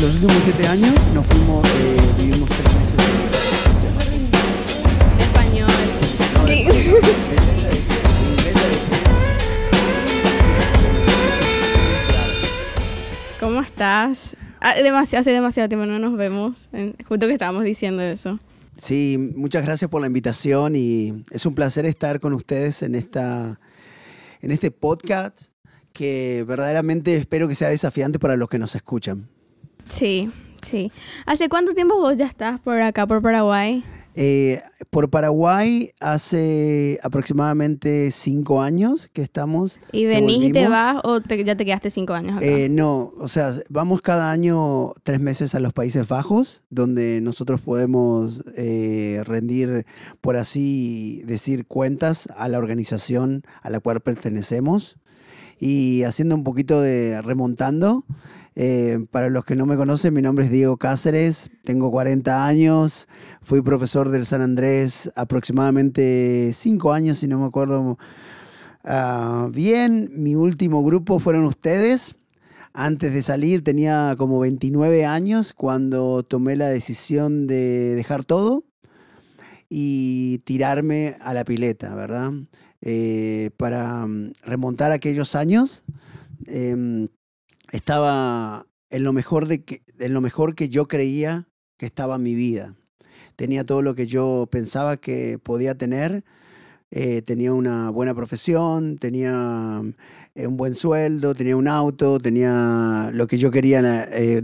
los últimos siete años nos fuimos, eh, vivimos tres meses en Español. ¿Cómo estás? Ah, demasiado, hace demasiado tiempo no nos vemos. justo que estábamos diciendo eso. Sí, muchas gracias por la invitación y es un placer estar con ustedes en, esta, en este podcast que verdaderamente espero que sea desafiante para los que nos escuchan. Sí, sí. ¿Hace cuánto tiempo vos ya estás por acá, por Paraguay? Eh, por Paraguay hace aproximadamente cinco años que estamos. ¿Y venís y te vas o te- ya te quedaste cinco años acá? Eh, no, o sea, vamos cada año tres meses a los Países Bajos, donde nosotros podemos eh, rendir, por así decir, cuentas a la organización a la cual pertenecemos. Y haciendo un poquito de remontando, eh, para los que no me conocen, mi nombre es Diego Cáceres, tengo 40 años, fui profesor del San Andrés aproximadamente cinco años, si no me acuerdo Ah, bien, mi último grupo fueron ustedes. Antes de salir tenía como 29 años cuando tomé la decisión de dejar todo y tirarme a la pileta, ¿verdad? Eh, para mm, remontar aquellos años, em, estaba en lo, mejor de que, en lo mejor que yo creía que estaba mi vida. Tenía todo lo que yo pensaba que podía tener eh, tenía una buena profesión, tenía eh, un buen sueldo, tenía un auto, tenía lo que yo quería eh,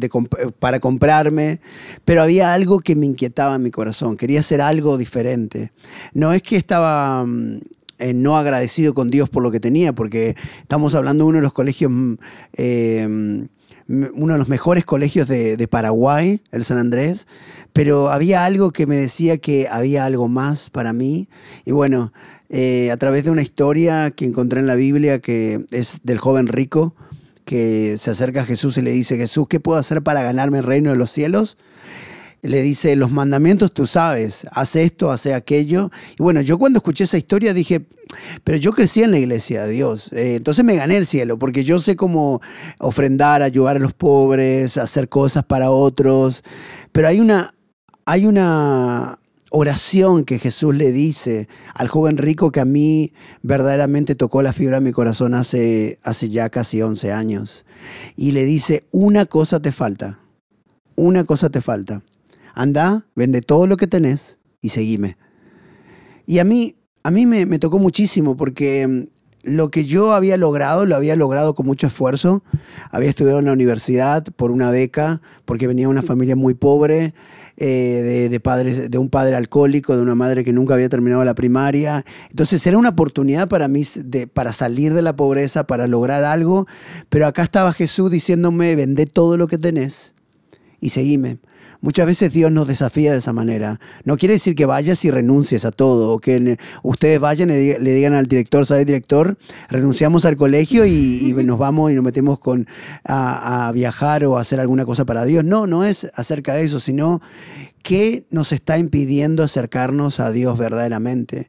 para comprarme, pero había algo que me inquietaba en mi corazón, quería hacer algo diferente. No es que estaba mm, eh, no agradecido con Dios por lo que tenía, porque estamos hablando de uno de los colegios, mm, eh, mm, uno de los mejores colegios de, Paraguay, el San Andrés, pero había algo que me decía que había algo más para mí. Y bueno, eh, a través de una historia que encontré en la Biblia, que es del joven rico, que se acerca a Jesús y le dice, Jesús, ¿qué puedo hacer para ganarme el reino de los cielos? Le dice, los mandamientos tú sabes, haz esto, haz aquello. Y bueno, yo cuando escuché esa historia dije, pero yo crecí en la iglesia de Dios, eh, entonces me gané el cielo, porque yo sé cómo ofrendar, ayudar a los pobres, hacer cosas para otros, pero hay una, hay una oración que Jesús le dice al joven rico que a mí verdaderamente tocó la fibra de mi corazón hace, hace ya casi 11 años. Y le dice, una cosa te falta, una cosa te falta. Anda, vende todo lo que tenés y seguime. Y a mí, a mí me, tocó muchísimo porque mm, lo que yo había logrado, lo había logrado con mucho esfuerzo. Había estudiado en la universidad por una beca, porque venía de una familia muy pobre, eh, de, padres, de un padre alcohólico, de una madre que nunca había terminado la primaria. Entonces era una oportunidad para mí de, para salir de la pobreza, para lograr algo. Pero acá estaba Jesús diciéndome, vende todo lo que tenés y seguime. Muchas veces Dios nos desafía de esa manera. No quiere decir que vayas y renuncies a todo, o que ustedes vayan y le digan al director, ¿sabe director? Renunciamos al colegio y, y nos vamos y nos metemos con, a, a viajar o a hacer alguna cosa para Dios. No, no es acerca de eso, sino qué nos está impidiendo acercarnos a Dios verdaderamente.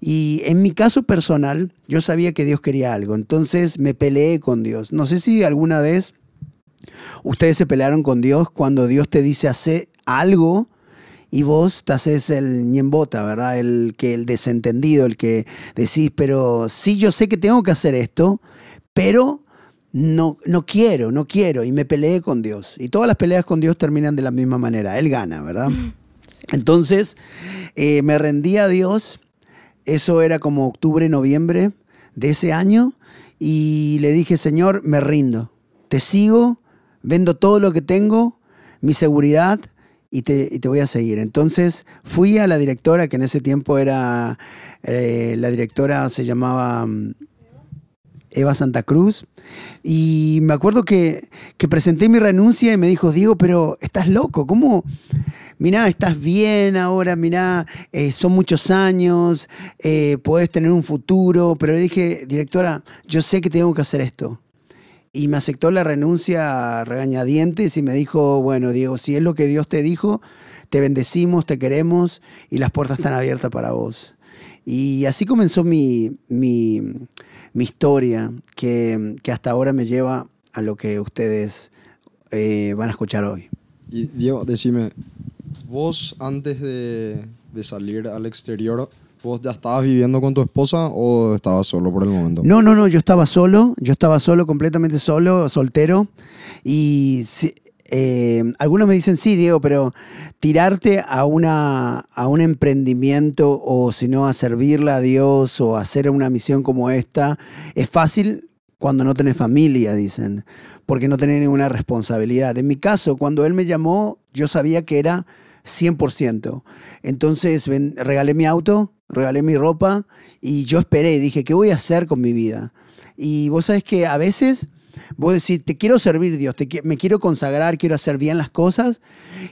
Y en mi caso personal, yo sabía que Dios quería algo, entonces me peleé con Dios. No sé si alguna vez ustedes se pelearon con Dios cuando Dios te dice hacer algo y vos te haces el ñembota, ¿verdad? El que el desentendido, el que decís, pero sí yo sé que tengo que hacer esto, pero no, no quiero, no quiero. Y me peleé con Dios. Y todas las peleas con Dios terminan de la misma manera. Él gana, ¿verdad? Entonces, eh, me rendí a Dios. Eso era como octubre, noviembre de ese año. Y le dije, Señor, me rindo. Te sigo, vendo todo lo que tengo, mi seguridad, y te, voy a seguir. Entonces fui a la directora, que en ese tiempo era, eh, la directora se llamaba mm, Eva Santa Cruz, y me acuerdo que, que presenté mi renuncia y me dijo, Diego, pero estás loco, ¿cómo? Mirá, estás bien ahora, mirá, eh, son muchos años, eh, podés tener un futuro, pero le dije, directora, yo sé que tengo que hacer esto. Y me aceptó la renuncia a regañadientes y me dijo, bueno, Diego, si es lo que Dios te dijo, te bendecimos, te queremos y las puertas están abiertas para vos. Y así comenzó mi, mi, historia, que, que hasta ahora me lleva a lo que ustedes eh, van a escuchar hoy. Y Diego, decime, vos antes de, de salir al exterior, ¿vos ya estabas viviendo con tu esposa o estabas solo por el momento? No, no, no, yo estaba solo, yo estaba solo, completamente solo, soltero. Y eh, algunos me dicen, sí, Diego, pero tirarte a, una, a un emprendimiento o si no a servirle a Dios o hacer una misión como esta, es fácil cuando no tenés familia, dicen, porque no tenés ninguna responsabilidad. En mi caso, cuando él me llamó, yo sabía que era 100%. Entonces regalé mi auto, regalé mi ropa y yo esperé, dije, ¿qué voy a hacer con mi vida? Y vos sabés que a veces vos decís, te quiero servir Dios, te me quiero consagrar, quiero hacer bien las cosas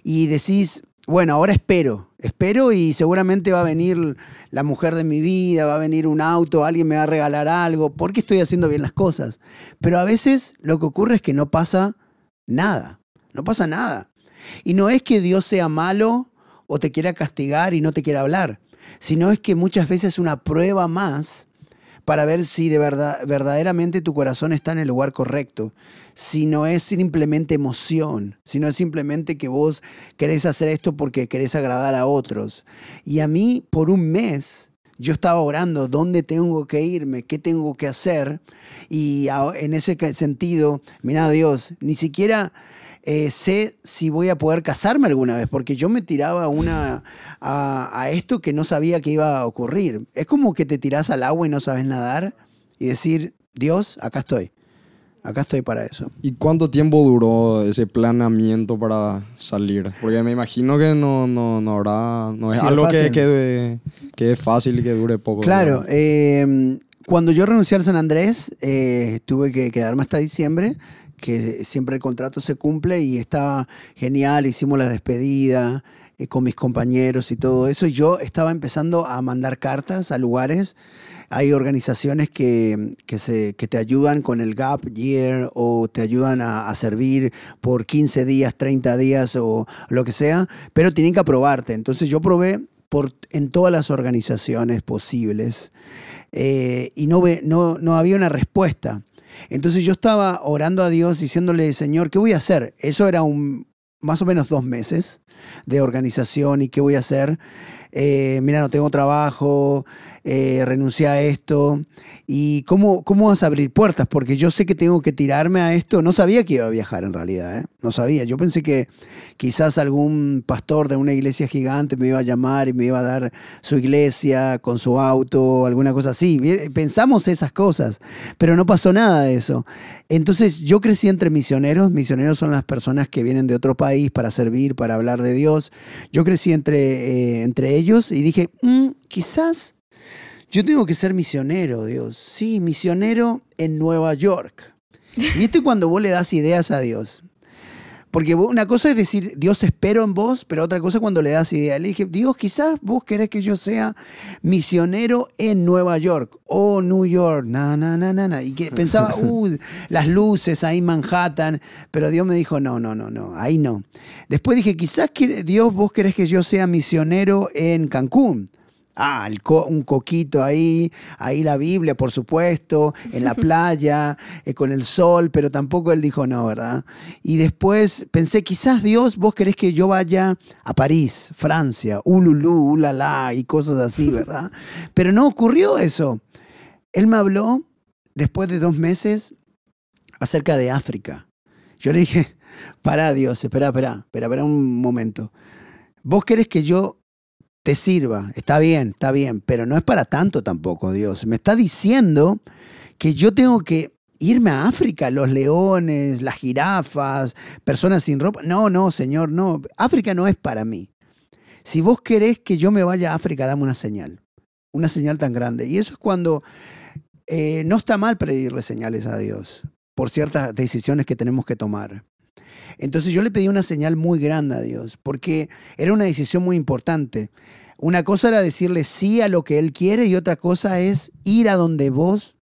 y decís, bueno, ahora espero, espero y seguramente va a venir la mujer de mi vida, va a venir un auto, alguien me va a regalar algo, porque estoy haciendo bien las cosas. Pero a veces lo que ocurre es que no pasa nada, no pasa nada. Y no es que Dios sea malo o te quiera castigar y no te quiera hablar, sino es que muchas veces es una prueba más para ver si de verdad, verdaderamente tu corazón está en el lugar correcto. Si no es simplemente emoción, si no es simplemente que vos querés hacer esto porque querés agradar a otros. Y a mí, por un mes, yo estaba orando dónde tengo que irme, qué tengo que hacer. Y en ese sentido, mira Dios, ni siquiera eh, sé si voy a poder casarme alguna vez, porque yo me tiraba una, a, a esto que no sabía que iba a ocurrir. Es como que te tirás al agua y no sabes nadar y decir, Dios, acá estoy. Acá estoy para eso. ¿Y cuánto tiempo duró ese planeamiento para salir? Porque me imagino que no, no, no habrá, no es Sí, es algo que, fácil. que, que es fácil y que dure poco. Claro, eh, cuando yo renuncié al San Andrés, eh, tuve que quedarme hasta diciembre, que siempre el contrato se cumple y estaba genial, hicimos la despedida eh, con mis compañeros y todo eso. Y yo estaba empezando a mandar cartas a lugares. Hay organizaciones que, que, te ayudan con el Gap Year o te ayudan a, servir por 15 días, 30 días o lo que sea, pero tienen que aprobarte. Entonces yo probé por, en todas las organizaciones posibles eh, y no, no, no había una respuesta. Entonces yo estaba orando a Dios diciéndole, Señor, ¿qué voy a hacer? Eso era un, más o menos dos meses de organización y qué voy a hacer. Eh, mira, no tengo trabajo, eh, renuncié a esto. ¿Y cómo, cómo vas a abrir puertas? Porque yo sé que tengo que tirarme a esto. No sabía que iba a viajar en realidad, ¿eh? no sabía. Yo pensé que quizás algún pastor de una iglesia gigante me iba a llamar y me iba a dar su iglesia con su auto, alguna cosa así. Pensamos esas cosas, pero no pasó nada de eso. Entonces yo crecí entre misioneros. Misioneros son las personas que vienen de otro país para servir, para hablar de Dios. Yo crecí entre, eh, entre ellos y dije, "Mm, quizás yo tengo que ser misionero, Dios. Sí, misionero en Nueva York. Y esto es cuando vos le das ideas a Dios. Porque una cosa es decir, Dios espero en vos, pero otra cosa es cuando le das ideas. Le dije, Dios, quizás vos querés que yo sea misionero en Nueva York o New York, na, na, na, na, na. Y que pensaba, uh, las luces ahí en Manhattan, pero Dios me dijo, no, no, no, no, ahí no. Después dije, quizás Dios vos querés que yo sea misionero en Cancún. Ah, co- un coquito ahí, ahí la Biblia, por supuesto, en la playa, eh, con el sol, pero tampoco él dijo no, ¿verdad? Y después pensé, quizás Dios, vos querés que yo vaya a París, Francia, ululú, ulala, y cosas así, ¿verdad? Pero no ocurrió eso. Él me habló después de dos meses acerca de África. Yo le dije, para Dios, espera, espera, espera, espera un momento. Vos querés que yo te sirva, está bien, está bien, pero no es para tanto tampoco, Dios. Me está diciendo que yo tengo que irme a África, los leones, las jirafas, personas sin ropa. No, no, Señor, no. África no es para mí. Si vos querés que yo me vaya a África, dame una señal. Una señal tan grande. Y eso es cuando eh, no está mal pedirle señales a Dios por ciertas decisiones que tenemos que tomar. Entonces yo le pedí una señal muy grande a Dios, porque era una decisión muy importante. Una cosa era decirle sí a lo que Él quiere y otra cosa es ir a donde vos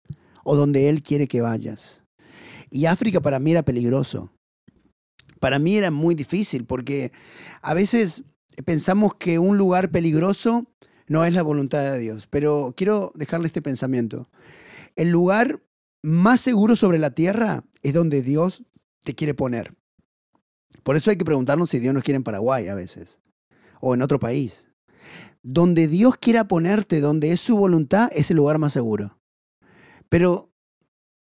o donde Él quiere que vayas. Y África para mí era peligroso. Para mí era muy difícil porque a veces pensamos que un lugar peligroso no es la voluntad de Dios. Pero quiero dejarle este pensamiento. El lugar más seguro sobre la tierra es donde Dios te quiere poner. Por eso hay que preguntarnos si Dios nos quiere en Paraguay a veces, o en otro país. Donde Dios quiera ponerte, donde es su voluntad, es el lugar más seguro. Pero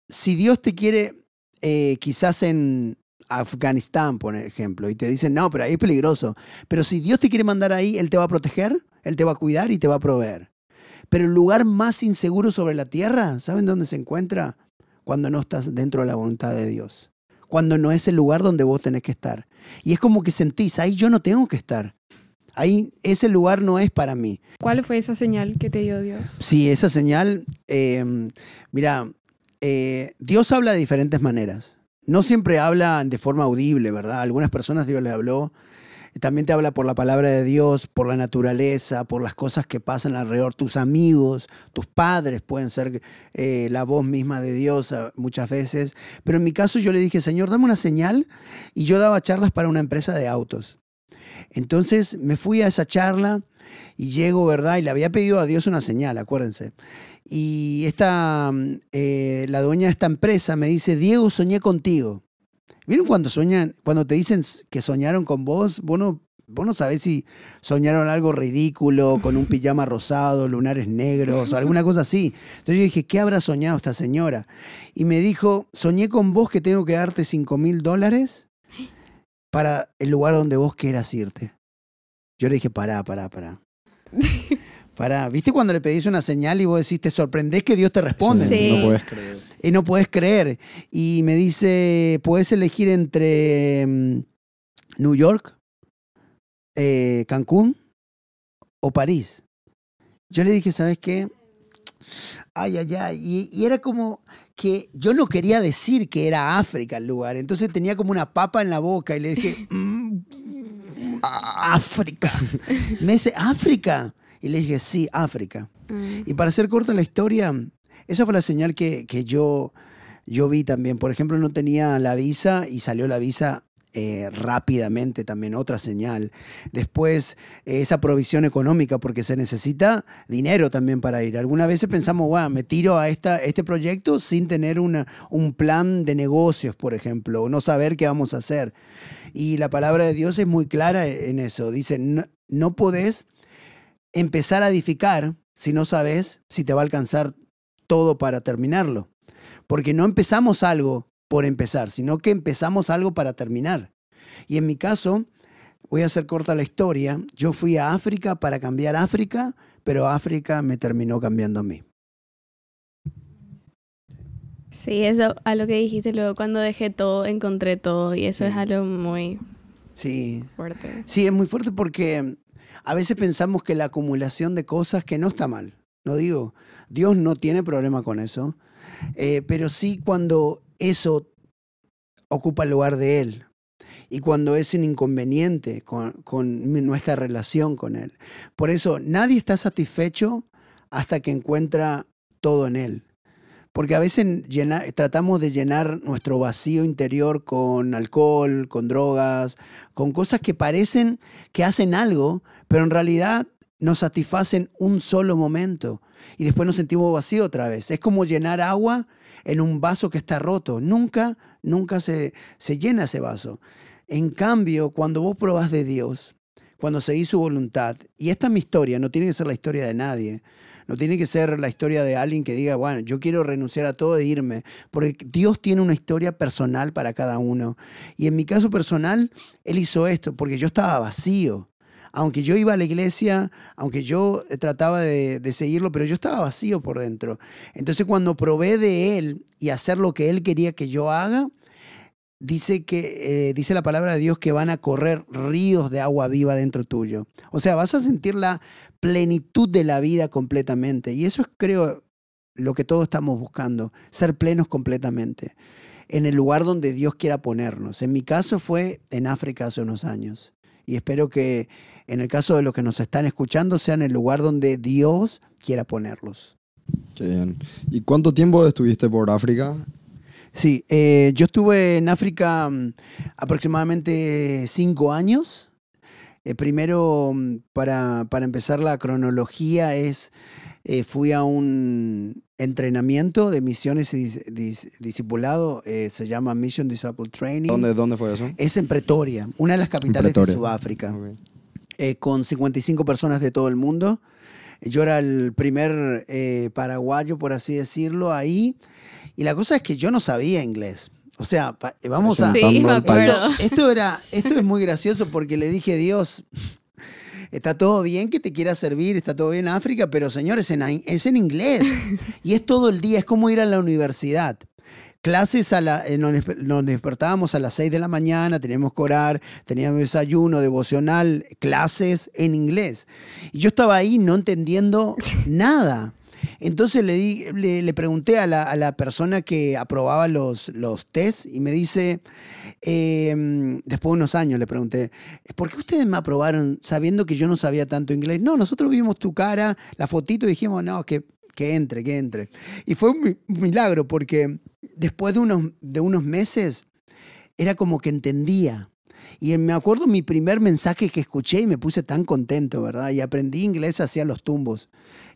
si Dios te quiere eh, quizás en Afganistán, por ejemplo, y te dicen, no, pero ahí es peligroso. Pero si Dios te quiere mandar ahí, Él te va a proteger, Él te va a cuidar y te va a proveer. Pero el lugar más inseguro sobre la tierra, ¿saben dónde se encuentra? Cuando no estás dentro de la voluntad de Dios. Cuando no es el lugar donde vos tenés que estar. Y es como que sentís, ahí yo no tengo que estar. Ahí ese lugar no es para mí. ¿Cuál fue esa señal que te dio Dios? Sí, esa señal, eh, mira, eh, Dios habla de diferentes maneras. No siempre habla de forma audible, ¿verdad? Algunas personas Dios les habló. También te habla por la palabra de Dios, por la naturaleza, por las cosas que pasan alrededor. Tus amigos, tus padres pueden ser eh, la voz misma de Dios ah, muchas veces. Pero en mi caso yo le dije, Señor, dame una señal. Y yo daba charlas para una empresa de autos. Entonces me fui a esa charla y llego, ¿verdad? Y le había pedido a Dios una señal, acuérdense. Y esta, eh, la dueña de esta empresa me dice, Diego, soñé contigo. ¿Vieron cuando sueñan, cuando te dicen que soñaron con vos? Vos no, vos no sabés si soñaron algo ridículo, con un pijama rosado, lunares negros o alguna cosa así. Entonces yo dije, ¿qué habrá soñado esta señora? Y me dijo, soñé con vos que tengo que darte 5 mil dólares para el lugar donde vos quieras irte. Yo le dije, pará, pará, pará. Pará, ¿viste cuando le pedís una señal y vos decís, te sorprendés que Dios te responde? Sí. No puedes creer. Y no puedes creer. Y me dice, puedes elegir entre mm, New York, eh, Cancún o París. Yo le dije, ¿sabes qué? Ay, ay, ay. Y, y era como que yo no quería decir que era África el lugar. Entonces tenía como una papa en la boca y le dije, "Mm, África. Me dice, África. Y le dije, sí, África. Mm. Y para hacer corta la historia, esa fue la señal que, que yo, yo vi también. Por ejemplo, no tenía la visa y salió la visa eh, rápidamente, también otra señal. Después, eh, esa provisión económica, porque se necesita dinero también para ir. Algunas veces pensamos, wow, me tiro a esta, este proyecto sin tener una, un plan de negocios, por ejemplo, o no saber qué vamos a hacer. Y la palabra de Dios es muy clara en eso. Dice, no, no podés empezar a edificar si no sabes si te va a alcanzar todo para terminarlo. Porque no empezamos algo por empezar, sino que empezamos algo para terminar. Y en mi caso, voy a hacer corta la historia, yo fui a África para cambiar África, pero África me terminó cambiando a mí. Sí, eso a lo que dijiste luego, cuando dejé todo, encontré todo y eso Sí. es algo muy Sí, fuerte. sí, es muy fuerte porque a veces pensamos que la acumulación de cosas que no está mal. No digo, Dios no tiene problema con eso, eh, pero sí cuando eso ocupa el lugar de Él y cuando es un inconveniente con, con nuestra relación con Él. Por eso nadie está satisfecho hasta que encuentra todo en Él. Porque a veces tratamos de llenar nuestro vacío interior con alcohol, con drogas, con cosas que parecen que hacen algo, pero en realidad nos satisfacen un solo momento y después nos sentimos vacío otra vez. Es como llenar agua en un vaso que está roto. Nunca, nunca se, se llena ese vaso. En cambio, cuando vos probás de Dios, cuando seguís su voluntad, y esta es mi historia, no tiene que ser la historia de nadie, no tiene que ser la historia de alguien que diga, bueno, yo quiero renunciar a todo e irme, porque Dios tiene una historia personal para cada uno. Y en mi caso personal, Él hizo esto, porque yo estaba vacío. Aunque yo iba a la iglesia, aunque yo eh, trataba de, de seguirlo, pero yo estaba vacío por dentro. Entonces cuando probé de Él y hacer lo que Él quería que yo haga, dice que eh, dice la palabra de Dios que van a correr ríos de agua viva dentro tuyo. O sea, vas a sentir la plenitud de la vida completamente. Y eso es, creo, lo que todos estamos buscando, ser plenos completamente en el lugar donde Dios quiera ponernos. En mi caso fue en África hace unos años. Y espero que en el caso de los que nos están escuchando sea el lugar donde Dios quiera ponerlos. Qué bien. ¿Y cuánto tiempo estuviste por África? Sí, eh, yo estuve en África mm, aproximadamente cinco años. Eh, primero, mm, para, para empezar la cronología, es eh, fui a un entrenamiento de misiones y dis- dis- discipulado, eh, se llama Mission Disciple Training. ¿Dónde, ¿Dónde fue eso? Es en Pretoria, una de las capitales de Sudáfrica, Ok. eh, con 55 personas de todo el mundo. Yo era el primer eh, paraguayo, por así decirlo, ahí. Y la cosa es que yo no sabía inglés. O sea, pa- vamos a... Sí, me acuerdo. Esto, esto era, esto es muy gracioso porque le dije, Dios, está todo bien que te quiera servir, está todo bien África, pero señores, en, es en inglés. Y es todo el día, es como ir a la universidad. Clases a la, eh, nos, nos despertábamos a las 6 de la mañana, teníamos que orar, teníamos desayuno, devocional, clases en inglés. Y yo estaba ahí no entendiendo nada. Entonces le, di, le, pregunté a la, a la persona que aprobaba los, los test y me dice, eh, después de unos años le pregunté, ¿por qué ustedes me aprobaron sabiendo que yo no sabía tanto inglés? No, nosotros vimos tu cara, la fotito y dijimos, no, que, que entre, que entre. Y fue un milagro porque después de unos, de unos meses era como que entendía. Y me acuerdo mi primer mensaje que escuché y me puse tan contento, ¿verdad? Y aprendí inglés hacia los tumbos,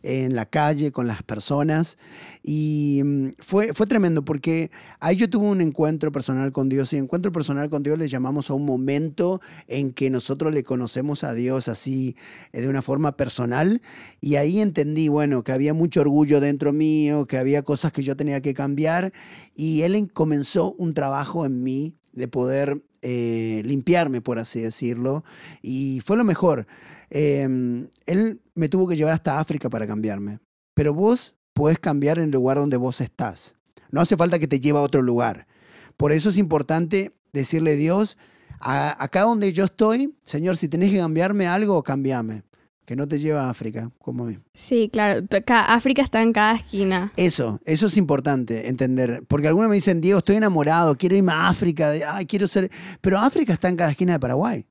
en la calle, con las personas. Y mm, fue, fue tremendo porque ahí yo tuve un encuentro personal con Dios. Y encuentro personal con Dios le llamamos a un momento en que nosotros le conocemos a Dios así eh, de una forma personal. Y ahí entendí, bueno, que había mucho orgullo dentro mío, que había cosas que yo tenía que cambiar. Y Él en- comenzó un trabajo en mí de poder eh, limpiarme, por así decirlo. Y fue lo mejor. Eh, él me tuvo que llevar hasta África para cambiarme. Pero vos podés cambiar en el lugar donde vos estás. No hace falta que te lleve a otro lugar. Por eso es importante decirle a Dios, "A- acá donde yo estoy, Señor, si tenés que cambiarme algo, cambiame. Que no te lleve a África, como a mí. Sí, claro. África está en cada esquina. Eso, eso es importante entender. Porque algunos me dicen, Diego, estoy enamorado, quiero irme a África, ay, quiero ser. Pero África está en cada esquina de Paraguay.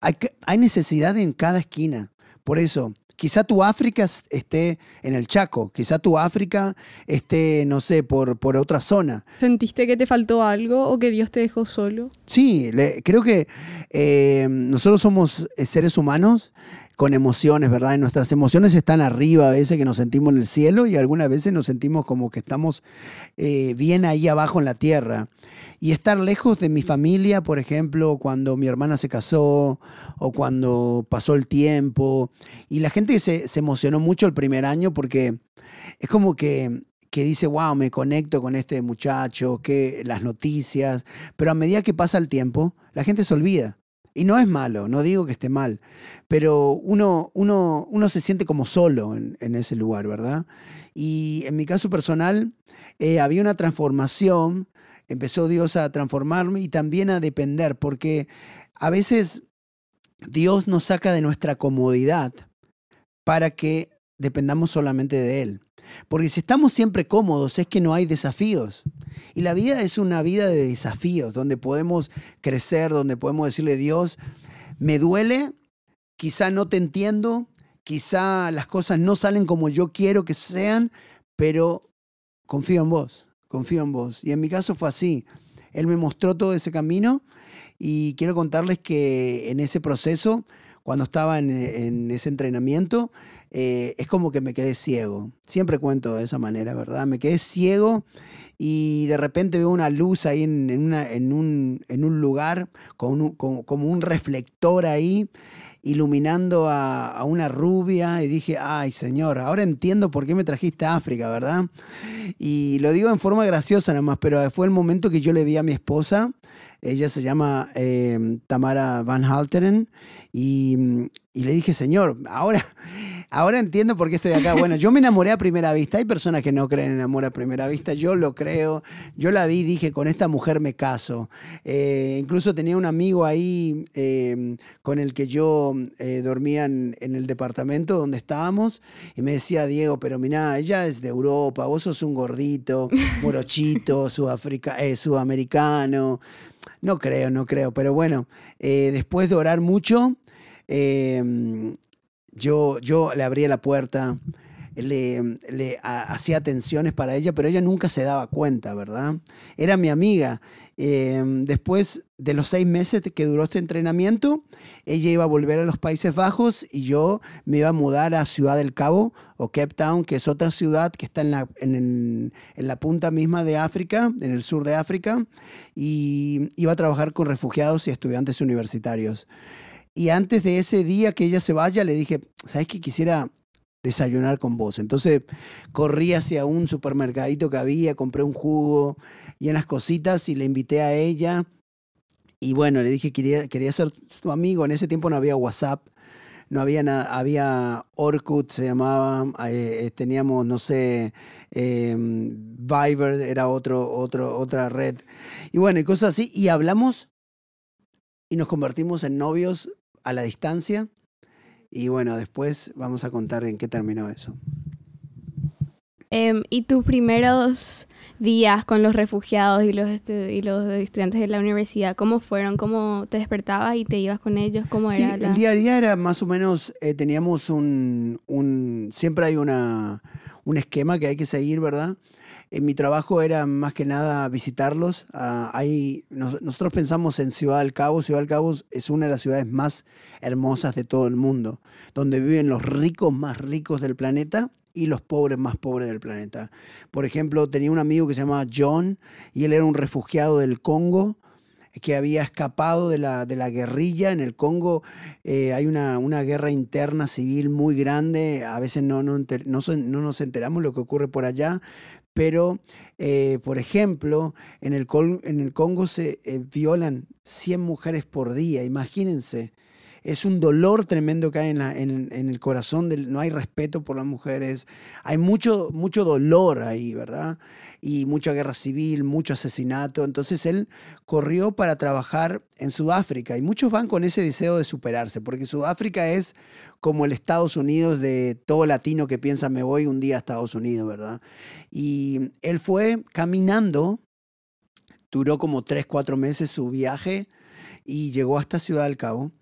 Hay, hay necesidad en cada esquina. Por eso, quizá tu África es- esté en el Chaco, quizá tu África esté, no sé, por, por otra zona. ¿Sentiste que te faltó algo o que Dios te dejó solo? Sí, le- creo que eh, nosotros somos eh, seres humanos con emociones, ¿verdad? Y nuestras emociones están arriba, a veces que nos sentimos en el cielo y algunas veces nos sentimos como que estamos eh, bien ahí abajo en la tierra. Y estar lejos de mi familia, por ejemplo, cuando mi hermana se casó o cuando pasó el tiempo. Y la gente se, se emocionó mucho el primer año porque es como que, que dice, wow, me conecto con este muchacho, que las noticias. Pero a medida que pasa el tiempo, la gente se olvida. Y no es malo, no digo que esté mal, pero uno, uno, uno se siente como solo en, ese lugar, ¿verdad? Y en mi caso personal, eh, había una transformación, empezó Dios a transformarme y también a depender, porque a veces Dios nos saca de nuestra comodidad para que dependamos solamente de Él. Porque si estamos siempre cómodos es que no hay desafíos. Y la vida es una vida de desafíos, donde podemos crecer, donde podemos decirle, Dios, me duele, quizá no te entiendo, quizá las cosas no salen como yo quiero que sean, pero confío en vos, confío en vos. Y en mi caso fue así. Él me mostró todo ese camino y quiero contarles que en ese proceso, cuando estaba en, ese entrenamiento, eh, es como que me quedé ciego. Siempre cuento de esa manera, ¿verdad? Me quedé ciego y de repente veo una luz ahí en, un, lugar, con- como un reflector ahí, iluminando a, a una rubia y dije, ay Señor, ahora entiendo por qué me trajiste a África, ¿verdad? Y lo digo en forma graciosa nada más, pero fue el momento que yo le vi a mi esposa. Ella se llama eh, Tamara Van Halteren y, le dije, Señor, ahora, ahora entiendo por qué estoy acá. Bueno, yo me enamoré a primera vista. Hay personas que no creen en amor a primera vista. Yo lo creo. Yo la vi y dije, con esta mujer me caso. Eh, incluso tenía un amigo ahí eh, con el que yo dormía en, el departamento donde estábamos y me decía, Diego, pero mira, ella es de Europa, vos sos un gordito, morochito, sudafrica- sudamericano. No creo, no creo, pero bueno, eh, después de orar mucho, eh, yo, yo le abría la puerta, le, le ha- hacía atenciones para ella, pero ella nunca se daba cuenta, ¿verdad? Era mi amiga. Eh, después de los seis meses que duró este entrenamiento, ella iba a volver a los Países Bajos y yo me iba a mudar a Ciudad del Cabo o Cape Town, que es otra ciudad que está en la, en- en la punta misma de África, en el sur de África, y iba a trabajar con refugiados y estudiantes universitarios. Y antes de ese día que ella se vaya, le dije, ¿sabes qué? Quisiera desayunar con vos. Entonces corrí hacia un supermercadito que había, compré un jugo y unas cositas y le invité a ella. Y bueno, le dije que quería, quería ser su amigo. En ese tiempo no había WhatsApp, no había nada, había Orkut, se llamaba, eh, eh, teníamos, no sé, eh, Viber era otro, otro, otra red. Y bueno, y cosas así. Y hablamos y nos convertimos en novios a la distancia. Y bueno, después vamos a contar en qué terminó eso. Em, ¿Y tus primeros días con los refugiados y los, y los estudiantes de la universidad, cómo fueron? ¿Cómo te despertabas y te ibas con ellos? ¿Cómo Sí, era? la- el día a día era más o menos, eh, teníamos un, un- siempre hay una, un esquema que hay que seguir, ¿verdad? En mi trabajo era más que nada visitarlos. Nos- nosotros pensamos en Ciudad del Cabo. Ciudad del Cabo es una de las ciudades más hermosas de todo el mundo, donde viven los ricos más ricos del planeta y los pobres más pobres del planeta. Por ejemplo, tenía un amigo que se llamaba John y él era un refugiado del Congo que había escapado de la, de la guerrilla. En el Congo eh, hay una, una guerra interna civil muy grande. A veces no, no, no, no nos enteramos lo que ocurre por allá. Pero, eh, por ejemplo, en el, en el Congo se eh, violan 100 mujeres por día. Imagínense. Es un dolor tremendo que hay en, la- en- el corazón, del, no hay respeto por las mujeres, hay mucho, mucho dolor ahí, ¿verdad? Y mucha guerra civil, mucho asesinato. Entonces él corrió para trabajar en Sudáfrica y muchos van con ese deseo de superarse, porque Sudáfrica es como el Estados Unidos de todo latino que piensa me voy un día a Estados Unidos, ¿verdad? Y él fue caminando, duró como tres, cuatro meses su viaje y llegó hasta Ciudad del Cabo.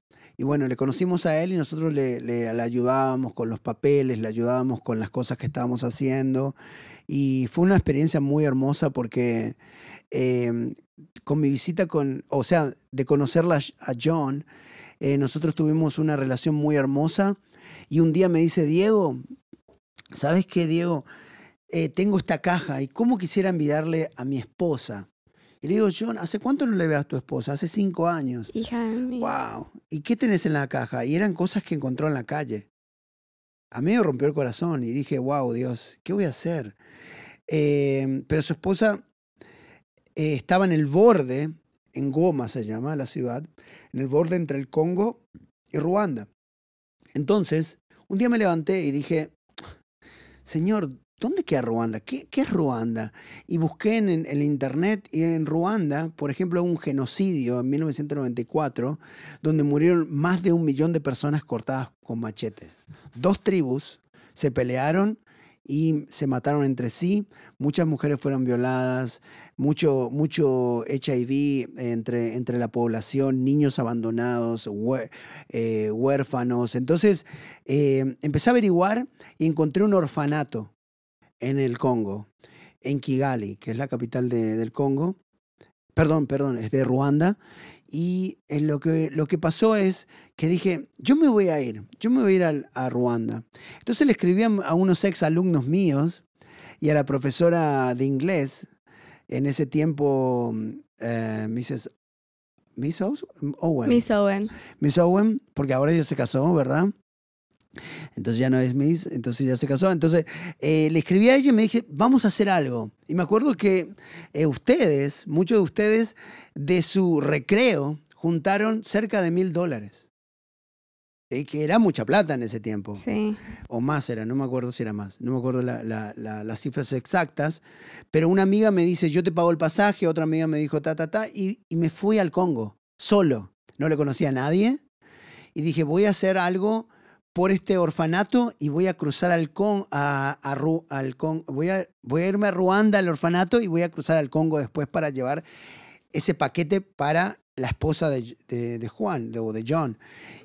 Y bueno, le conocimos a él y nosotros le, ayudábamos con los papeles, le ayudábamos con las cosas que estábamos haciendo. Y fue una experiencia muy hermosa porque eh, con mi visita con, o sea, de conocerla a John, eh, nosotros tuvimos una relación muy hermosa. Y un día me dice, Diego, ¿sabes qué, Diego? Eh, tengo esta caja y cómo quisiera enviarle a mi esposa. Y le digo, John, ¿hace cuánto no le ve a tu esposa? Hace cinco años. Hija mía. Wow. ¿Y qué tenés en la caja? Y eran cosas que encontró en la calle. A mí me rompió el corazón y dije, wow, Dios, ¿qué voy a hacer? Eh, pero su esposa eh, estaba en el borde, en Goma se llama la ciudad, en el borde entre el Congo y Ruanda. Entonces, un día me levanté y dije, Señor, ¿dónde queda Ruanda? ¿Qué, es Ruanda? Y busqué en, el internet y en Ruanda, por ejemplo, un genocidio en 1994 donde murieron más de un millón de personas cortadas con machetes. Dos tribus se pelearon y se mataron entre sí. Muchas mujeres fueron violadas, mucho, mucho HIV entre, entre la población, niños abandonados, eh, huérfanos. Entonces eh, empecé a averiguar y encontré un orfanato en el Congo, en Kigali, que es la capital de- del Congo. Perdón, perdón, es de Ruanda. Y eh, lo, que, lo que pasó es que dije, yo me voy a ir, yo me voy a ir al- a, Ruanda. Entonces le escribí a, a unos ex alumnos míos y a la profesora de inglés, en ese tiempo, mm, eh, Mrs. Miss Owen. Miss Owen. Miss Owen, porque ahora ella se casó, ¿verdad? Entonces ya no es Miss, entonces ya se casó. Entonces eh, le escribí a ella y me dije, vamos a hacer algo. Y me acuerdo que eh, ustedes, muchos de ustedes, de su recreo, juntaron cerca de mil dólares. Eh, que era mucha plata en ese tiempo. Sí. O más era, no me acuerdo si era más. No me acuerdo la- la- la- las cifras exactas. Pero una amiga me dice, yo te pago el pasaje. Otra amiga me dijo, ta, ta, ta. Y, y me fui al Congo, solo. No le conocía a nadie. Y dije, voy a hacer algo por este orfanato y voy a cruzar al Con, a, a al Con- voy, a, voy a irme a Ruanda al orfanato y voy a cruzar al Congo después para llevar ese paquete para la esposa de, de- de Juan, de, o de John.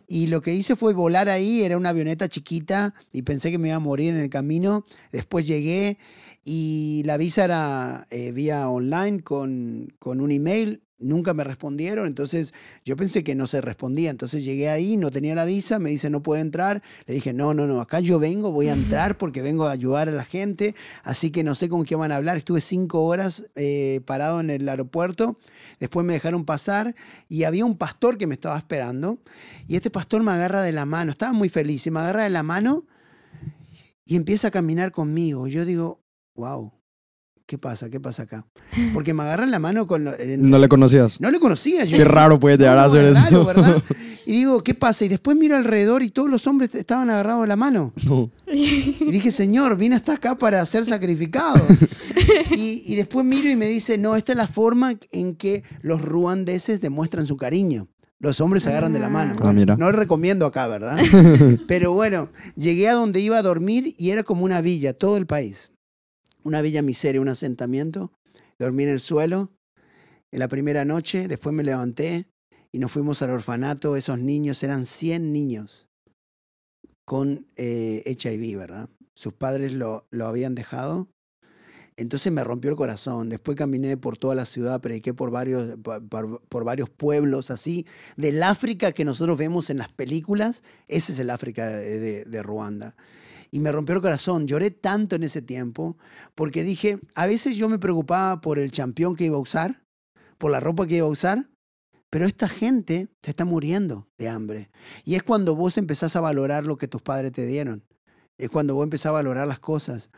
Y lo que hice fue volar ahí, era una avioneta chiquita y pensé que me iba a morir en el camino. Después llegué y la visa era eh, vía online con, con un email. Nunca me respondieron, entonces yo pensé que no se respondía. Entonces llegué ahí, no tenía la visa, me dice no puede entrar. Le dije, no, no, no, acá yo vengo, voy a entrar porque vengo a ayudar a la gente. Así que no sé con qué van a hablar. Estuve cinco horas eh, parado en el aeropuerto. Después me dejaron pasar y había un pastor que me estaba esperando. Y este pastor me agarra de la mano, estaba muy feliz, y me agarra de la mano y empieza a caminar conmigo. Yo digo, wow, ¿qué pasa? ¿Qué pasa acá? Porque me agarra en la mano con... lo- No le conocías. no le conocía. Yo Qué raro puede llegar no, a hacer es eso. ¿verdad? Y digo, ¿qué pasa? Y después miro alrededor y todos los hombres estaban agarrados de la mano. No. Y dije, Señor, vine hasta acá para ser sacrificado. Y, y después miro y me dice, no, esta es la forma en que los ruandeses demuestran su cariño. Los hombres se agarran de la mano. Ah, mira. No recomiendo acá, ¿verdad? Pero bueno, llegué a donde iba a dormir y era como una villa, todo el país. Una villa miseria, un asentamiento. Dormí en el suelo en la primera noche, después me levanté y nos fuimos al orfanato. Esos niños eran 100 niños con eh, HIV, ¿verdad? Sus padres lo, lo habían dejado. Entonces me rompió el corazón. Después caminé por toda la ciudad, prediqué por varios, por, por- varios pueblos así. Del África que nosotros vemos en las películas, ese es el África de Ruanda. Y me rompió el corazón. Lloré tanto en ese tiempo porque dije, a veces yo me preocupaba por el champión que iba a usar, por la ropa que iba a usar, pero esta gente se está muriendo de hambre. Y es cuando vos empezás a valorar lo que tus padres te dieron. Es cuando vos empezás a valorar las cosas.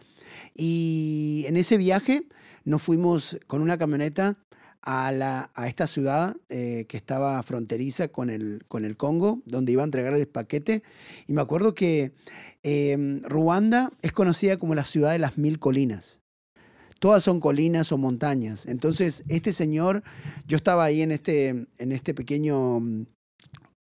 Y en ese viaje nos fuimos con una camioneta a, la, a esta ciudad eh, que estaba fronteriza con el, con el Congo, donde iba a entregar el paquete. Y me acuerdo que eh, Ruanda es conocida como la ciudad de las mil colinas. Todas son colinas o montañas. Entonces, este señor, yo estaba ahí en este, en este pequeño,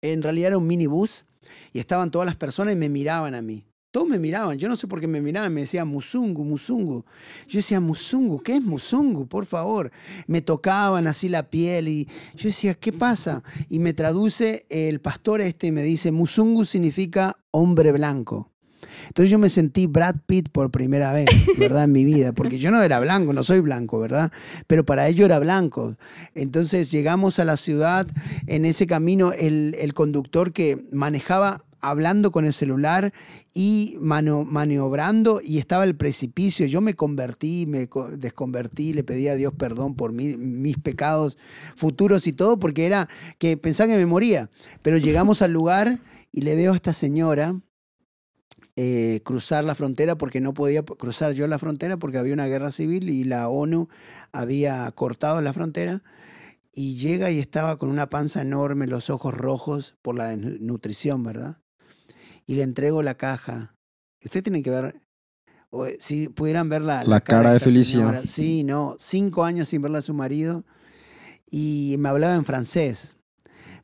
en realidad era un minibús, y estaban todas las personas y me miraban a mí. Todos me miraban, yo no sé por qué me miraban, me decían Musungu, Musungu. Yo decía, Musungu, ¿qué es Musungu? Por favor. Me tocaban así la piel y yo decía, ¿qué pasa? Y me traduce el pastor este y me dice, Musungu significa hombre blanco. Entonces yo me sentí Brad Pitt por primera vez, ¿verdad? En mi vida, porque yo no era blanco, no soy blanco, ¿verdad? Pero para ellos era blanco. Entonces llegamos a la ciudad, en ese camino el, el conductor que manejaba hablando con el celular y maniobrando y estaba el precipicio. Yo me convertí, me co- desconvertí, le pedí a Dios perdón por mi- mis pecados futuros y todo, porque era que pensaba que me moría. Pero llegamos al lugar y le veo a esta señora eh, cruzar la frontera porque no podía cruzar yo la frontera porque había una guerra civil y la ONU había cortado la frontera. Y llega y estaba con una panza enorme, los ojos rojos por la nutrición, ¿verdad? Y le entrego la caja. Ustedes tienen que ver, o, eh, si pudieran ver la, La cara de esta felicidad. señora. Sí, no, cinco años sin verla a su marido. Y me hablaba en francés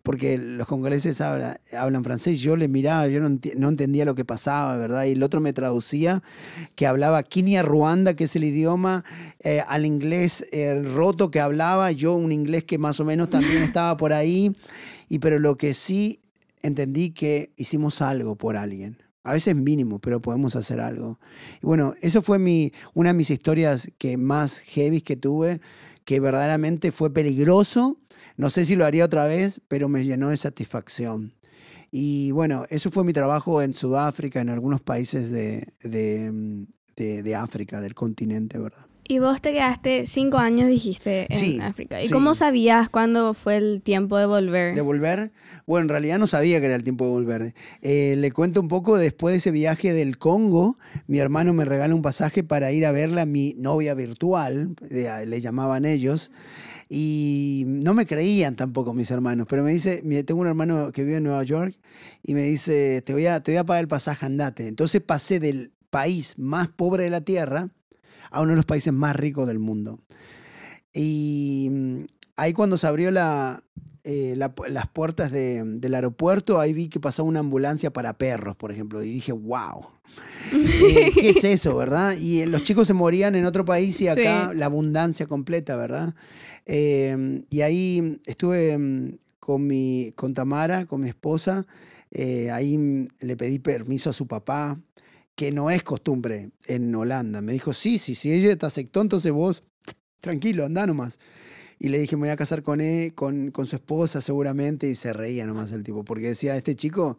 porque los congoleses habla- hablan francés, yo le miraba, yo no, no entendía lo que pasaba, ¿verdad? Y el otro me traducía que hablaba Kinia Ruanda, que es el idioma, eh, al inglés eh, roto que hablaba, yo un inglés que más o menos también estaba por ahí, y pero lo que sí entendí que hicimos algo por alguien. A veces mínimo, pero podemos hacer algo. Y bueno, eso fue mi, una de mis historias que más heavy que tuve, que verdaderamente fue peligroso. No sé si lo haría otra vez, pero me llenó de satisfacción. Y bueno, eso fue mi trabajo en Sudáfrica, en algunos países de, de, mm, de- de África, del continente, ¿verdad? Y vos te quedaste cinco años, dijiste, en Sí, África. ¿Y sí. cómo sabías cuándo fue el tiempo de volver? ¿De volver? Bueno, en realidad no sabía que era el tiempo de volver. Eh, le cuento un poco, después de ese viaje del Congo, mi hermano me regala un pasaje para ir a verla a mi novia virtual, le llamaban ellos. Y no me creían tampoco mis hermanos, pero me dice, tengo un hermano que vive en Nueva York y me dice, te voy a, te voy a pagar el pasaje, andate. Entonces pasé del país más pobre de la tierra a uno de los países más ricos del mundo. Y mm, ahí cuando se abrió la, eh, la- las puertas de- del aeropuerto, ahí vi que pasaba una ambulancia para perros, por ejemplo, y dije, wow. Eh, ¿Qué es eso, verdad? Y eh, los chicos se morían en otro país y acá Sí. la abundancia completa, ¿verdad? Eh, y ahí estuve mm, con, mi, con Tamara, con mi esposa, ahí mm, le pedí permiso a su papá, que no es costumbre en Holanda. Me dijo, sí, sí, si ella te aceptó, entonces vos, tranquilo, anda nomás. Y le dije, me voy a casar con él, con, con su esposa seguramente, y se reía nomás el tipo, porque decía, este chico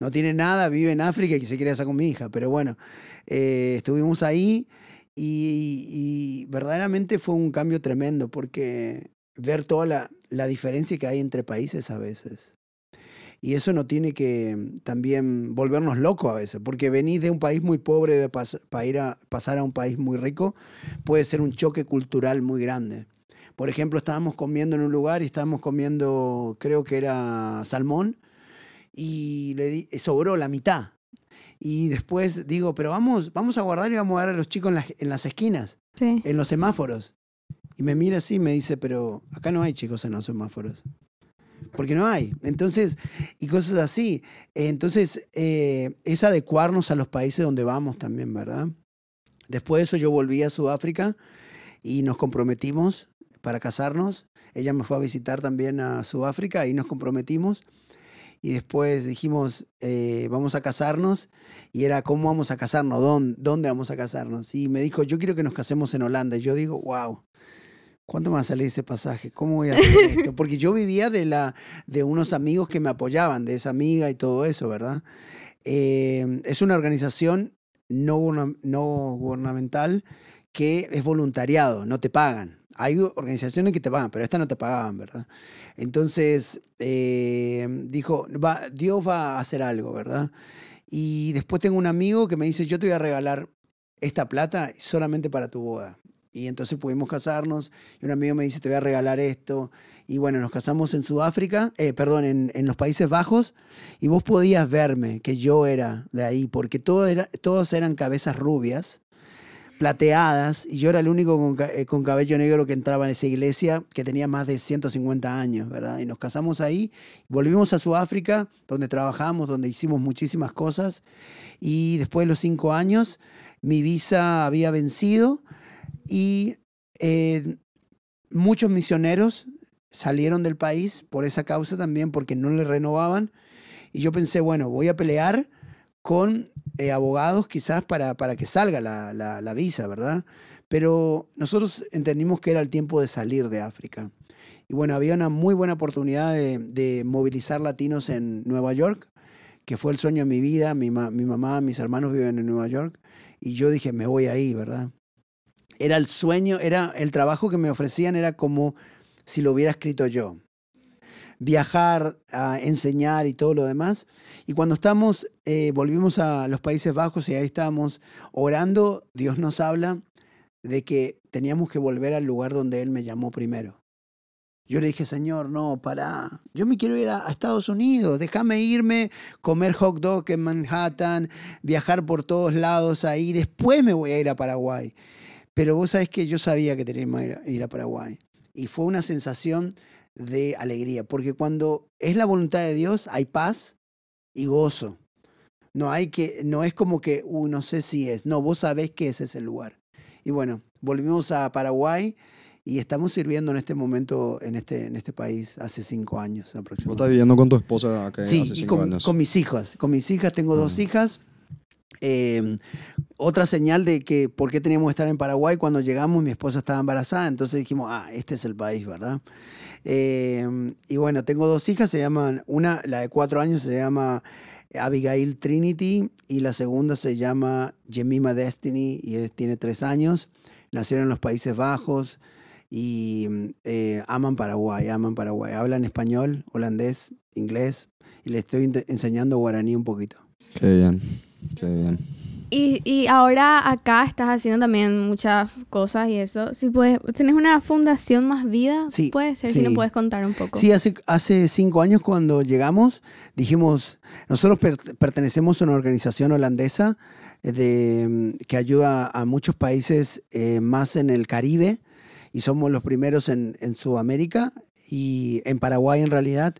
no tiene nada, vive en África y se quiere casar con mi hija. Pero bueno, eh, estuvimos ahí y, y verdaderamente fue un cambio tremendo, porque ver toda la, la diferencia que hay entre países a veces. Y eso no tiene que mm, también volvernos locos a veces, porque venís de un país muy pobre de pas- para ir a pasar a un país muy rico, puede ser un choque cultural muy grande. Por ejemplo, estábamos comiendo en un lugar y estábamos comiendo, creo que era salmón, y le di- sobró la mitad. Y después digo, pero vamos, vamos a guardar y vamos a dar a los chicos en las, en las esquinas, Sí. en los semáforos. Y me mira así y me dice, pero acá no hay chicos en los semáforos. Porque no hay. Entonces, y cosas así. Entonces, eh, es adecuarnos a los países donde vamos también, ¿verdad? Después de eso yo volví a Sudáfrica y nos comprometimos para casarnos. Ella me fue a visitar también a Sudáfrica y nos comprometimos. Y después dijimos, eh, vamos a casarnos. Y era, ¿cómo vamos a casarnos? ¿Dónde, ¿Dónde vamos a casarnos? Y me dijo, yo quiero que nos casemos en Holanda. Y yo digo, wow, ¿cuánto me va a salir ese pasaje? ¿Cómo voy a hacer esto? Porque yo vivía de, la, de unos amigos que me apoyaban, de esa amiga y todo eso, ¿verdad? Eh, es una organización no, no gubernamental que es voluntariado, no te pagan. Hay organizaciones que te pagan, pero esta no te pagaban, ¿verdad? Entonces, eh, dijo, va, Dios va a hacer algo, ¿verdad? Y después tengo un amigo que me dice, yo te voy a regalar esta plata solamente para tu boda. Y entonces pudimos casarnos y un amigo me dice, te voy a regalar esto. Y bueno, nos casamos en Sudáfrica, eh, perdón, en, en los Países Bajos, y vos podías verme que yo era de ahí, porque todo era, todos eran cabezas rubias, plateadas, y yo era el único con, eh, con cabello negro que entraba en esa iglesia, que tenía más de 150 años, ¿verdad? Y nos casamos ahí, volvimos a Sudáfrica, donde trabajamos, donde hicimos muchísimas cosas, y después de los cinco años, mi visa había vencido, y eh, muchos misioneros salieron del país por esa causa también, porque no le renovaban. Y yo pensé, bueno, voy a pelear con eh, abogados quizás para, para que salga la, la- visa, ¿verdad? Pero nosotros entendimos que era el tiempo de salir de África. Y bueno, había una muy buena oportunidad de, de movilizar latinos en Nueva York, que fue el sueño de mi vida. Mi, ma- mi mamá, mis hermanos viven en Nueva York. Y yo dije, me voy ahí, ¿verdad? Era el sueño, era el trabajo que me ofrecían, era como si lo hubiera escrito yo. Viajar, a enseñar y todo lo demás. Y cuando estamos, eh, volvimos a los Países Bajos y ahí estábamos orando, Dios nos habla de que teníamos que volver al lugar donde Él me llamó primero. Yo le dije, Señor, no, para. Yo me quiero ir a, a Estados Unidos. Déjame irme, comer hot dog en Manhattan, viajar por todos lados ahí. Después me voy a ir a Paraguay. Pero vos sabés que yo sabía que teníamos que ir a- Paraguay. Y fue una sensación de alegría, porque cuando es la voluntad de Dios hay paz y gozo. No hay que, no es como que, "Uh, no sé si es. No, vos sabés que ese es el lugar. Y bueno, volvimos a Paraguay y estamos sirviendo en este momento en este, en este país hace cinco años Vos estás aproximadamente. viviendo con tu esposa acá Sí, hace y cinco con, años. con mis hijas. Con mis hijas, tengo dos Ah. hijas. Eh, otra señal de que por qué teníamos que estar en Paraguay, cuando llegamos mi esposa estaba embarazada, entonces dijimos, ah, este es el país, ¿verdad? Eh, y bueno, tengo dos hijas, se llaman, una, la de cuatro años se llama Abigail Trinity y la segunda se llama Jemima Destiny y tiene tres años. Nacieron en los Países Bajos y eh, aman Paraguay, aman Paraguay. Hablan español, holandés, inglés y le estoy enseñando guaraní un poquito. Qué bien, qué bien. Y, y ahora acá estás haciendo también muchas cosas y eso. Si puedes, ¿tenés una fundación más vida? Sí, Puede ser, si sí. nos puedes contar un poco. Sí, hace, hace cinco años cuando llegamos, dijimos, nosotros per- pertenecemos a una organización holandesa eh, de, mm, que ayuda a muchos países eh, más en el Caribe y somos los primeros en, en Sudamérica y en Paraguay en realidad.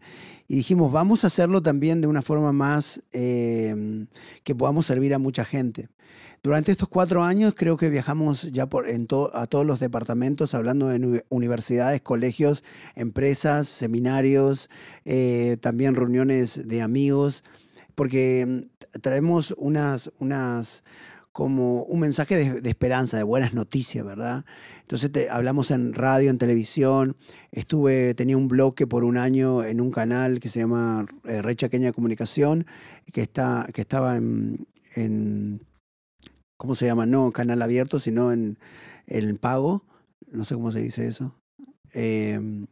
Y dijimos, vamos a hacerlo también de una forma más eh, que podamos servir a mucha gente. Durante estos cuatro años creo que viajamos ya por, en a todos los departamentos, hablando de universidades, colegios, empresas, seminarios, eh, también reuniones de amigos, porque mm, traemos unas, unas como un mensaje de, esperanza, de buenas noticias, ¿verdad? Entonces hablamos en radio, en televisión, estuve, tenía un bloque por un año en un canal que se llama eh, Red Chaqueña Comunicación, que, está, que estaba en, en, ¿cómo se llama? No canal abierto, sino en, el pago, no sé cómo se dice eso. Eh,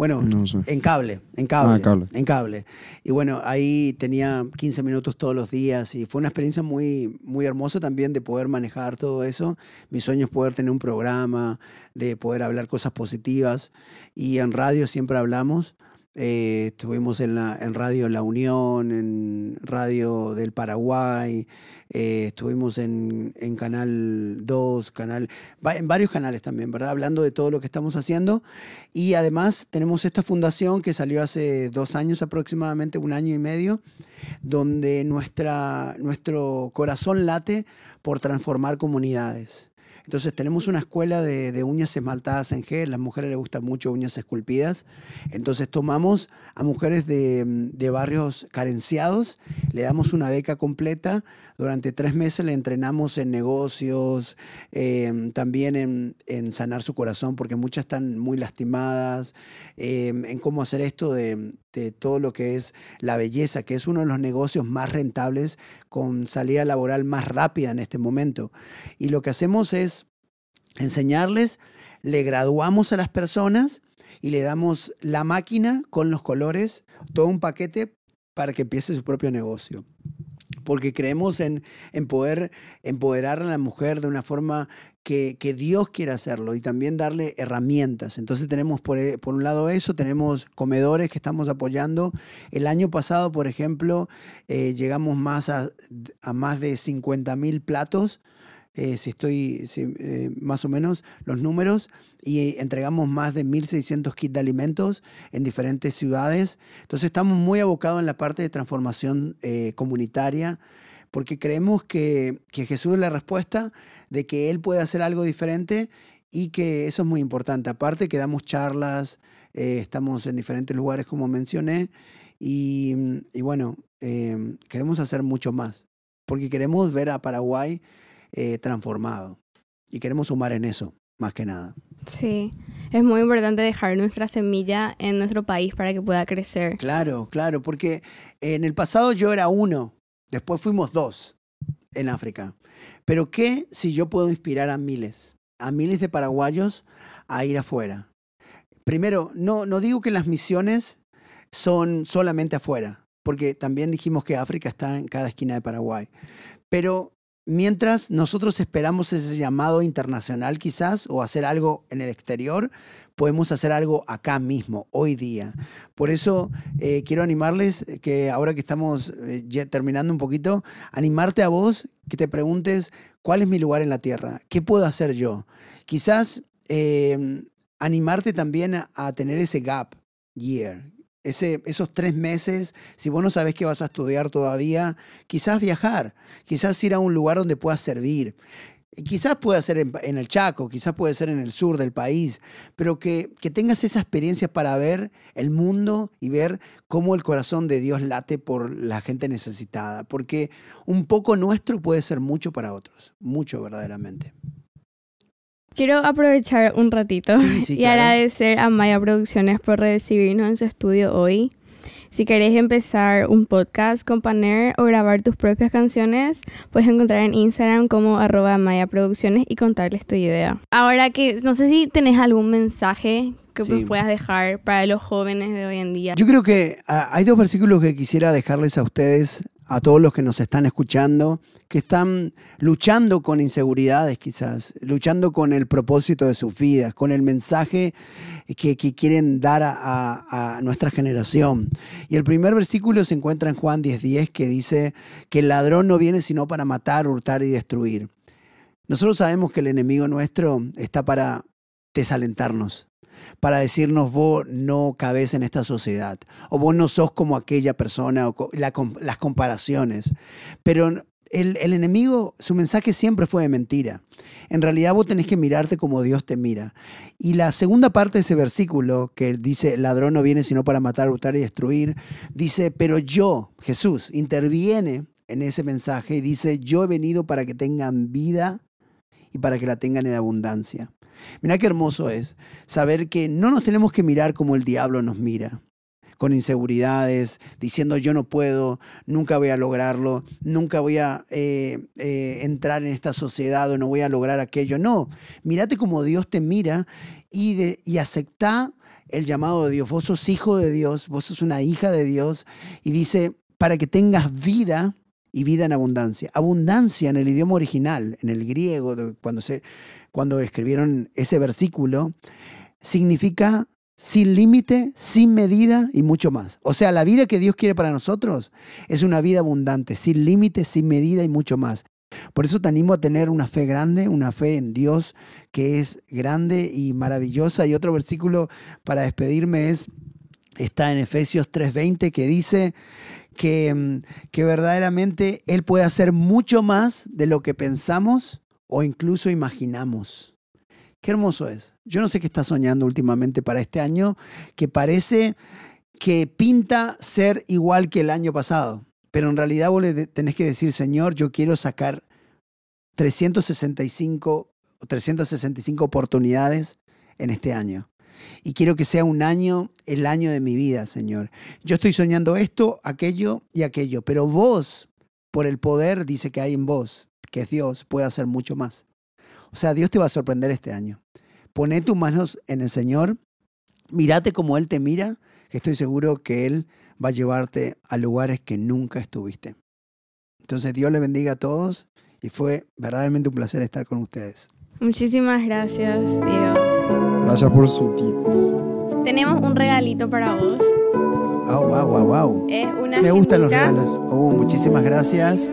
bueno, en cable, en ah, cable, en cable. Y bueno, ahí tenía 15 minutos todos los días y fue una experiencia muy, muy hermosa también de poder manejar todo eso. Mi sueño es poder tener un programa, de poder hablar cosas positivas. Y en radio siempre hablamos. Eh, estuvimos en, la, en Radio La Unión, en Radio del Paraguay, eh, estuvimos en, en, Canal 2, canal, en varios canales también, ¿verdad? Hablando de todo lo que estamos haciendo. Y además tenemos esta fundación que salió hace dos años aproximadamente, un año y medio, donde nuestra, nuestro corazón late por transformar comunidades. Entonces tenemos una escuela de, uñas esmaltadas en gel, las mujeres les gustan mucho uñas esculpidas. Entonces tomamos a mujeres de, barrios carenciados, le damos una beca completa, durante tres meses le entrenamos en negocios, em, también en, sanar su corazón, porque muchas están muy lastimadas, em, en cómo hacer esto de, de todo lo que es la belleza, que es uno de los negocios más rentables con salida laboral más rápida en este momento. Y lo que hacemos es enseñarles, le graduamos a las personas y le damos la máquina con los colores, todo un paquete para que empiece su propio negocio porque creemos en, en, poder empoderar a la mujer de una forma que, que, Dios quiere hacerlo y también darle herramientas. Entonces tenemos por, eh, por, un lado eso, tenemos comedores que estamos apoyando. El año pasado, por ejemplo, eh, llegamos más a, a, más de 50 mil platos eh, si estoy eh, más o menos los números, y entregamos más de 1.600 kits de alimentos en diferentes ciudades. Entonces estamos muy abocados en la parte de transformación eh, comunitaria, porque creemos que, que Jesús es la respuesta, de que Él puede hacer algo diferente y que eso es muy importante. Aparte que damos charlas, estamos en diferentes lugares como mencioné, y, y bueno, queremos hacer mucho más, porque queremos ver a Paraguay eh, transformado. Y queremos sumar en eso, más que nada. Sí, es muy importante dejar nuestra semilla en nuestro país para que pueda crecer. Claro, claro, porque en el pasado yo era uno, después fuimos dos en África. Pero ¿qué si yo puedo inspirar a miles, a miles de paraguayos a ir afuera? Primero, no, no digo que las misiones son solamente afuera, porque también dijimos que África está en cada esquina de Paraguay. Pero mientras nosotros esperamos ese llamado internacional quizás o hacer algo en el exterior, podemos hacer algo acá mismo, hoy día. Por eso eh, quiero animarles que ahora que estamos eh, ya terminando un poquito, animarte a vos que te preguntes cuál es mi lugar en la tierra, qué puedo hacer yo. Quizás animarte también a tener ese gap year, ese, esos tres meses, si vos no sabes que vas a estudiar todavía, quizás viajar, quizás ir a un lugar donde puedas servir. Quizás pueda ser en, el Chaco, quizás puede ser en el sur del país, pero que, que tengas esa experiencia para ver el mundo y ver cómo el corazón de Dios late por la gente necesitada, porque un poco nuestro puede ser mucho para otros, mucho verdaderamente. Quiero aprovechar un ratito y agradecer a Maya Producciones por recibirnos en su estudio hoy. Si querés empezar un podcast con Paner o grabar tus propias canciones, puedes encontrar en Instagram como arroba Maya Producciones y contarles tu idea. Ahora que no sé si tenés algún mensaje que puedas dejar para los jóvenes de hoy en día. Yo creo que ah, hay dos versículos que quisiera dejarles a ustedes, a todos los que nos están escuchando que están luchando con inseguridades quizás, luchando con el propósito de sus vidas, con el mensaje que, quieren dar a, nuestra generación. Y el primer versículo se encuentra en Juan 10:10 10, que dice que el ladrón no viene sino para matar, hurtar y destruir. Nosotros sabemos que el enemigo nuestro está para desalentarnos, para decirnos vos no cabes en esta sociedad o vos no sos como aquella persona o las comparaciones. Pero el, enemigo, su mensaje siempre fue de mentira. En realidad vos tenés que mirarte como Dios te mira. Y la segunda parte de ese versículo, que dice, el ladrón no viene sino para matar, hurtar y destruir, dice, pero yo, Jesús, interviene en ese mensaje y dice, yo he venido para que tengan vida y para que la tengan en abundancia. Mira qué hermoso es saber que no nos tenemos que mirar como el diablo nos mira con inseguridades, diciendo yo no puedo, nunca voy a lograrlo, nunca voy a eh, eh, entrar en esta sociedad o no voy a lograr aquello. No, mírate como Dios te mira y, de, y acepta el llamado de Dios. Vos sos hijo de Dios, vos sos una hija de Dios y dice, para que tengas vida y vida en abundancia. Abundancia en el idioma original, en el griego, cuando, se, cuando escribieron ese versículo, significa sin límite, sin medida y mucho más. O sea, la vida que Dios quiere para nosotros es una vida abundante, sin límite, sin medida y mucho más. Por eso te animo a tener una fe grande, una fe en Dios que es grande y maravillosa. Y otro versículo para despedirme es, está en Efesios 3:20, que dice que, mm, que verdaderamente Él puede hacer mucho más de lo que pensamos o incluso imaginamos. Qué hermoso es. Yo no sé qué estás soñando últimamente para este año, que parece que pinta ser igual que el año pasado. Pero en realidad vos le tenés que decir, Señor, yo quiero sacar 365, 365 oportunidades en este año. Y quiero que sea un año, el año de mi vida, Señor. Yo estoy soñando esto, aquello y aquello, pero vos, por el poder, dice que hay en vos, que es Dios, puede hacer mucho más. O sea, Dios te va a sorprender este año. Poné tus manos en el Señor, mírate como Él te mira, que estoy seguro que Él va a llevarte a lugares que nunca estuviste. Entonces Dios le bendiga a todos y fue verdaderamente un placer estar con ustedes. Muchísimas gracias, Dios. Gracias por su tiempo. Tenemos un regalito para vos. Oh, wow, wow, wow. Es una Me gustan los regalos. Oh, muchísimas gracias.